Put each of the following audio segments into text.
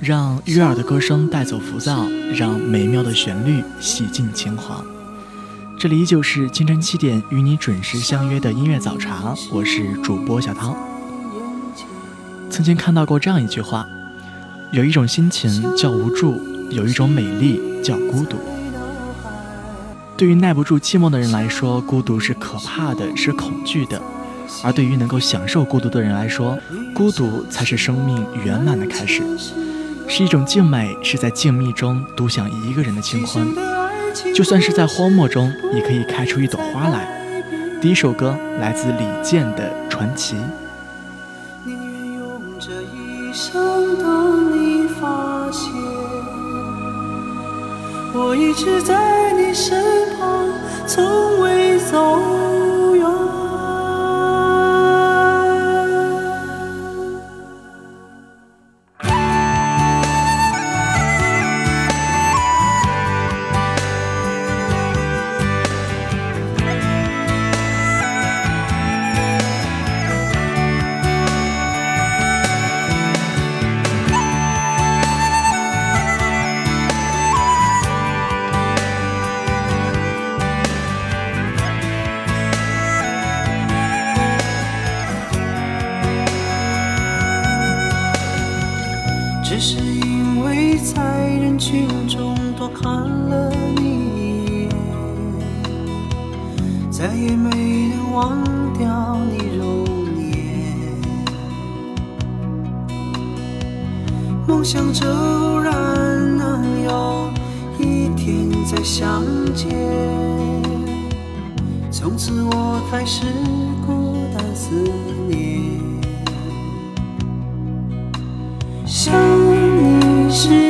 让悦耳的歌声带走浮躁，让美妙的旋律洗尽情狂。这里依旧是清晨七点与你准时相约的音乐早茶，我是主播小涛。曾经看到过这样一句话：有一种心情叫无助，有一种美丽叫孤独。对于耐不住寂寞的人来说，孤独是可怕的，是恐惧的；而对于能够享受孤独的人来说，孤独才是生命圆满的开始。是一种静美，是在静谧中独享一个人的清欢。就算是在荒漠中，也可以开出一朵花来。第一首歌来自李健的《传奇》。我一直在你身旁，从未走梦想着偶然能有一天再相见，从此我开始孤单思念。想你时，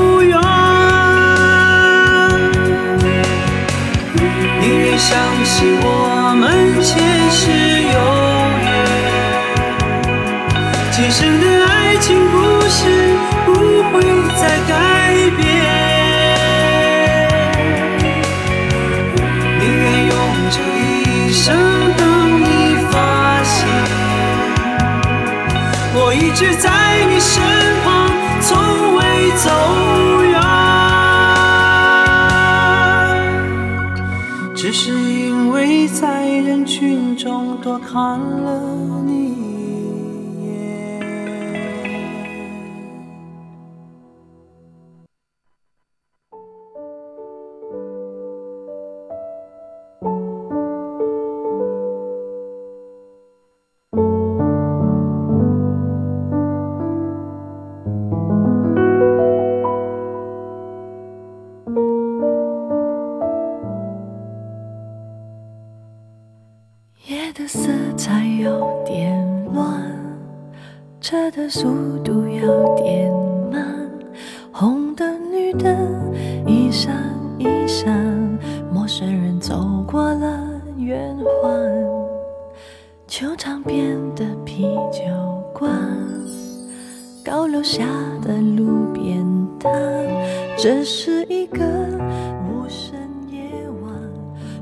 多看了你一眼。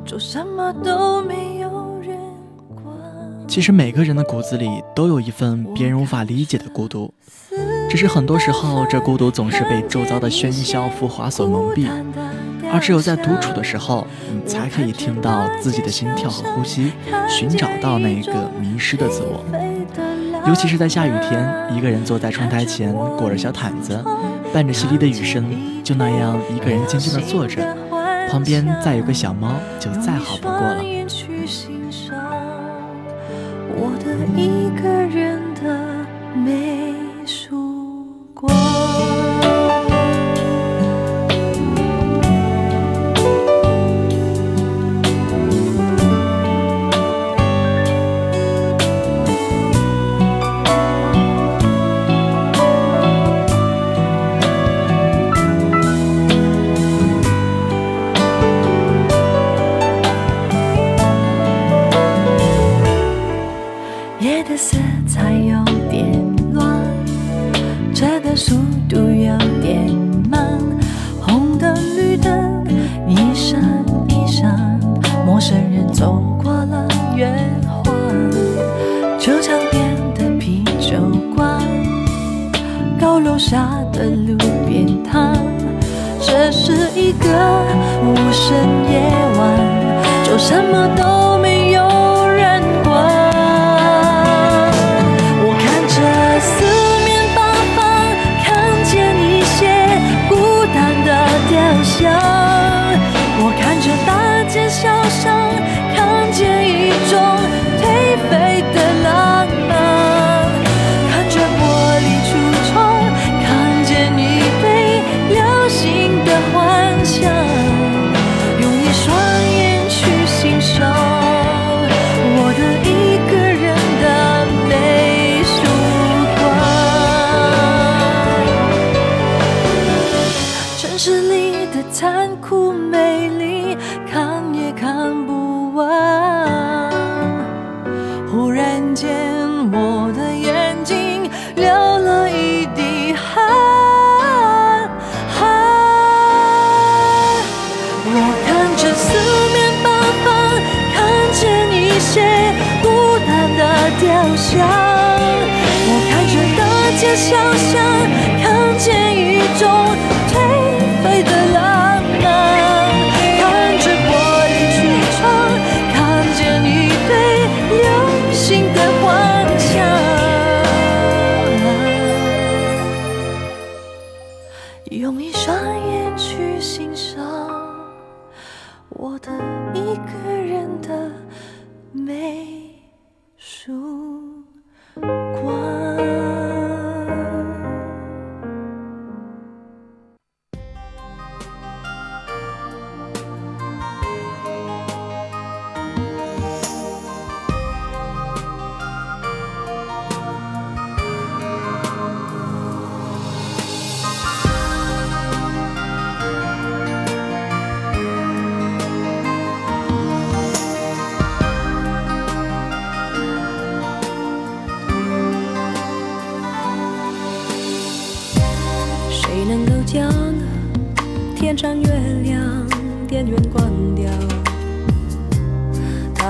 说什么都没有人管。其实每个人的骨子里都有一份别人无法理解的孤独。只是很多时候这孤独总是被周遭的喧嚣浮华所蒙蔽而只有在独处的时候你才可以听到自己的心跳和呼吸寻找到那一个迷失的自我。尤其是在下雨天一个人坐在窗台前裹着小毯子伴着淅沥的雨声就那样一个人静静的坐着旁边再有个小猫，就再好不过了。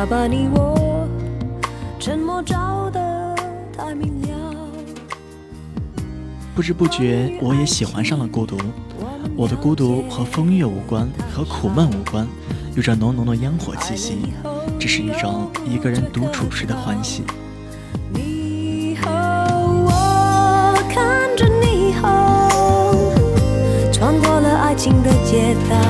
把你我沉默照得太明了不知不觉我也喜欢上了孤独。我的孤独和风月无关和苦闷无关有着浓浓的烟火气息这是一种一个人独处时的欢喜。你和我看着霓虹穿过了爱情的街道。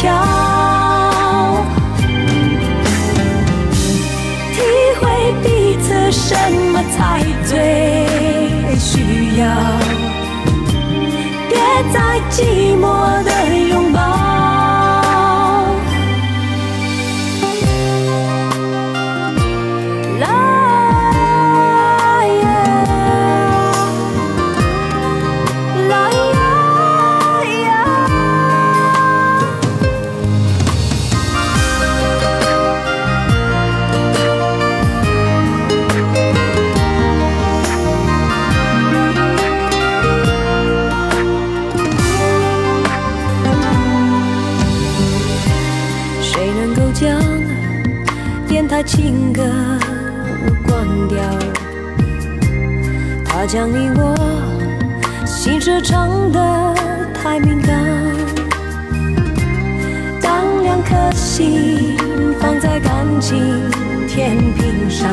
瞧。体会彼此什么才最需要，别再寂寞的将你我心事唱得太敏感。当两颗心放在感情天平上，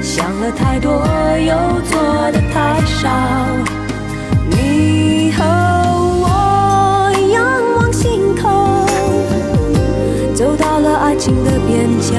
想了太多，又做的太少。你和我仰望星空，走到了爱情的边疆，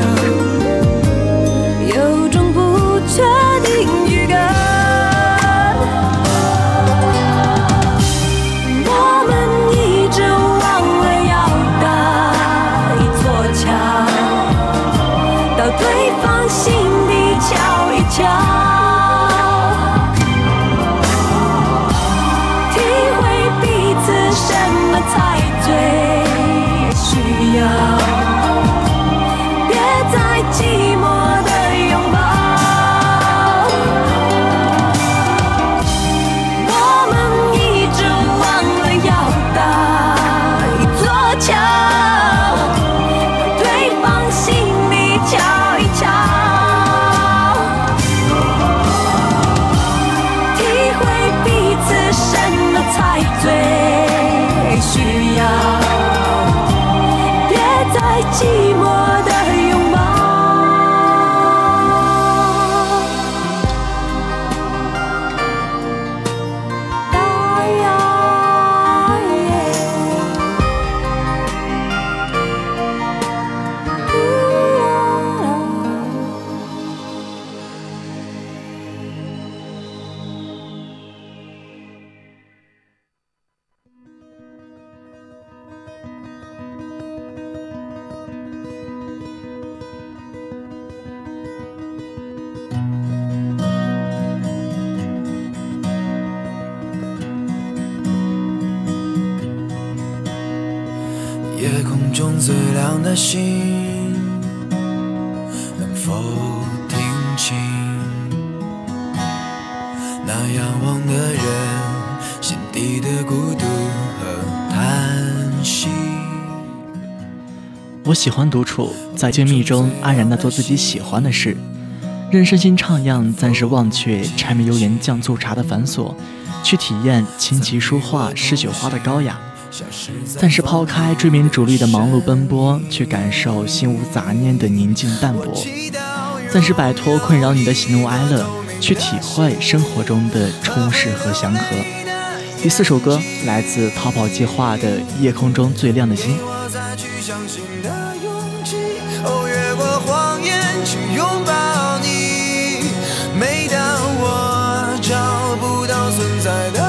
夜空中最亮的星，能否听清那仰望的人心底的孤独和叹息？我喜欢独处，在静谧中安然的做自己喜欢的事，任身心徜徉，暂时忘却柴米油盐酱醋茶的繁琐，去体验琴棋书画诗酒花的高雅。暂时抛开追名逐利的忙碌奔波，去感受心无杂念的宁静淡泊；暂时摆脱困扰你的喜怒哀乐，去体会生活中的充实和祥和。第四首歌来自逃跑计划的《夜空中最亮的星》。找不到存在的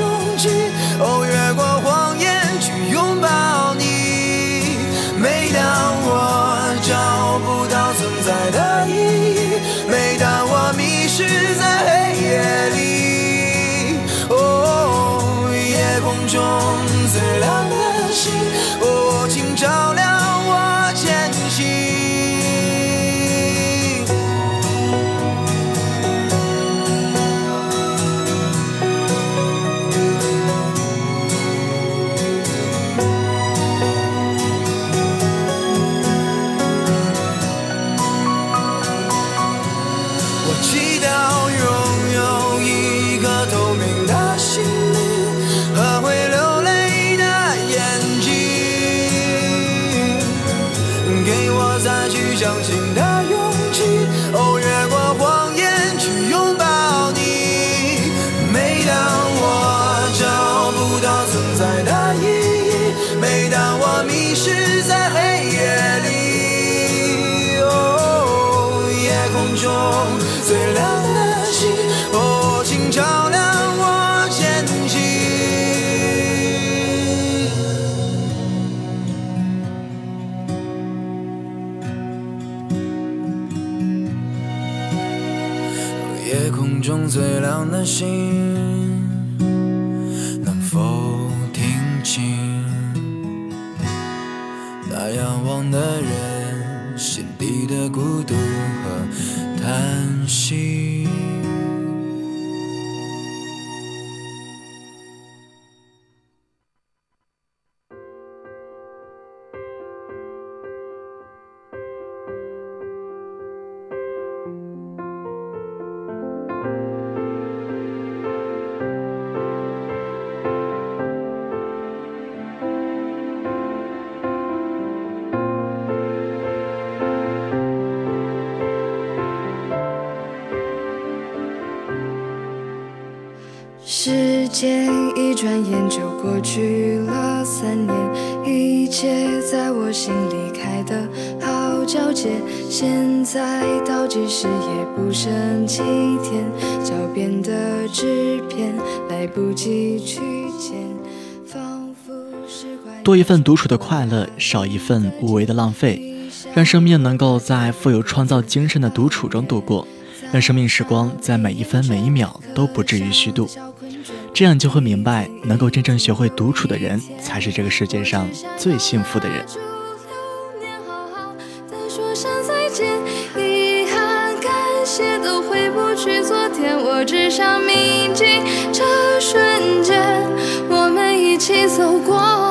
心，能否听清那仰望的人心底的孤独和叹息？倒计时也不剩几天，脚边的纸片来不及去捡，仿佛释怀。多一份独处的快乐，少一份无谓的浪费，让生命能够在富有创造精神的独处中度过，让生命时光在每一分每一秒都不至于虚度。这样就会明白，能够真正学会独处的人，才是这个世界上最幸福的人。我只想铭记这瞬间，我们一起走过。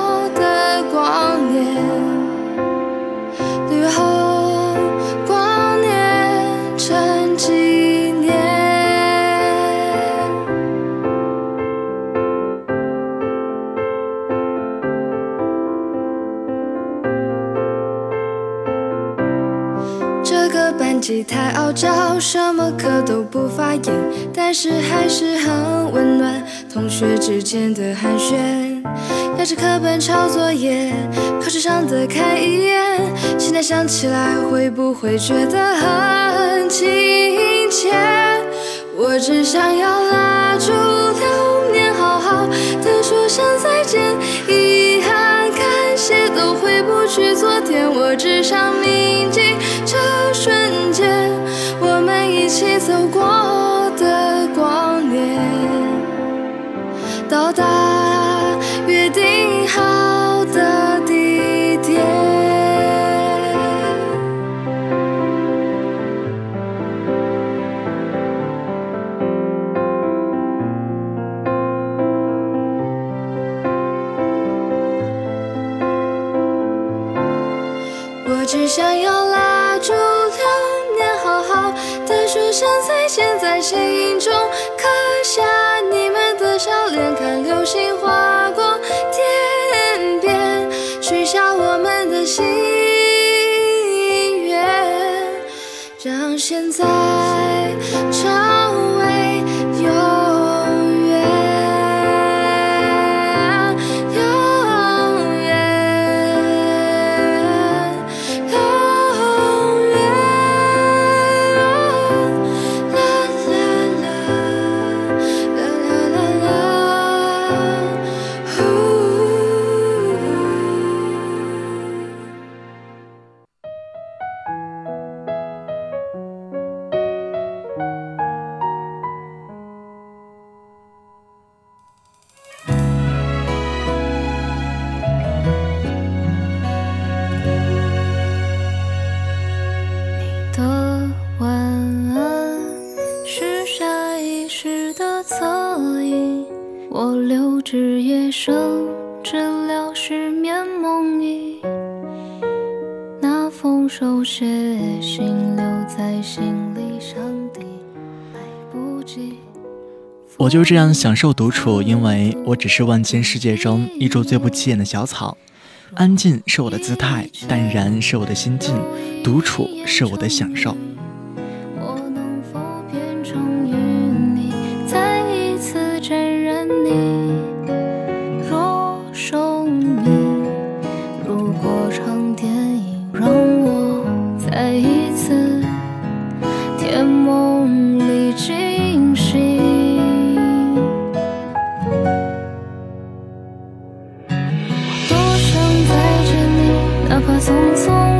太傲娇，什么课都不发言，但是还是很温暖。同学之间的寒暄，压着课本抄作业，考试上的看一眼。现在想起来，会不会觉得很亲切？我只想要拉住流年，好好的说声再见。遗憾、感谢都回不去昨天，我只想铭记这瞬，一起走过。沉醉，现在心中刻下你们的笑脸，看流星划过天边，许下我们的心愿，让现在。我就这样享受独处因为我只是万千世界中一株最不起眼的小草。安静是我的姿态淡然是我的心境独处是我的享受。我匆匆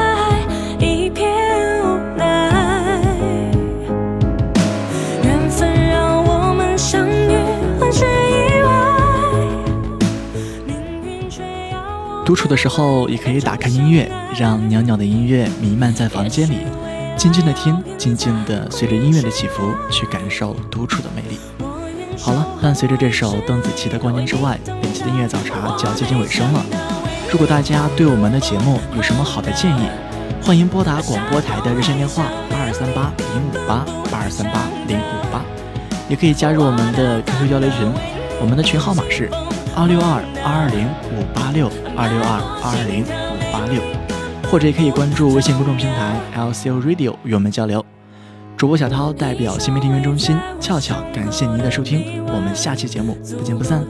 独处的时候也可以打开音乐，让袅袅的音乐弥漫在房间里，静静的听，静静的随着音乐的起伏去感受独处的魅力。好了，伴随着这首邓紫棋的《光年之外》，本期的音乐早茶就要接近尾声了。如果大家对我们的节目有什么好的建议，欢迎拨打广播台的热线电话八二三八零五八八二三八零五八，也可以加入我们的 QQ 交流群，我们的群号码是二六二二二零五八六二六二二二零五八六，或者也可以关注微信公众平台 LCO Radio 与我们交流。主播小涛代表新媒体运营中心俏俏感谢您的收听，我们下期节目不见不散。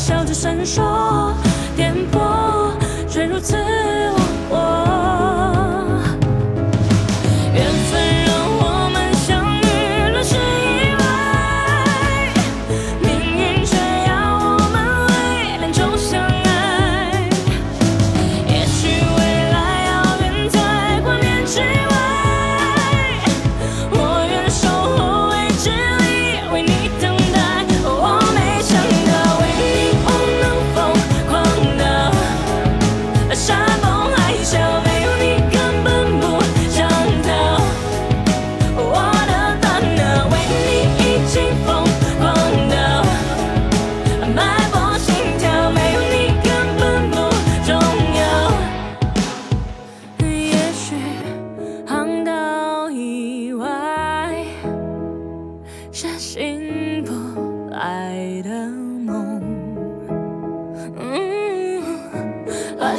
笑着闪烁，颠簸却如此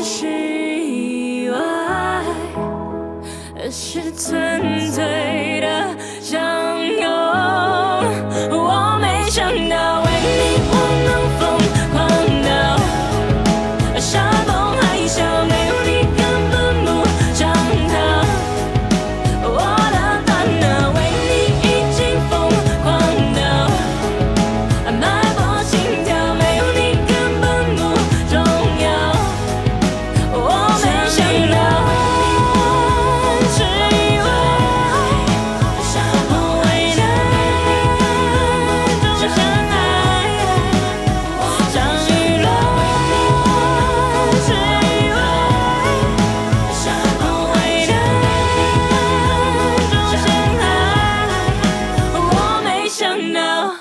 是意外，而是纯粹。Now.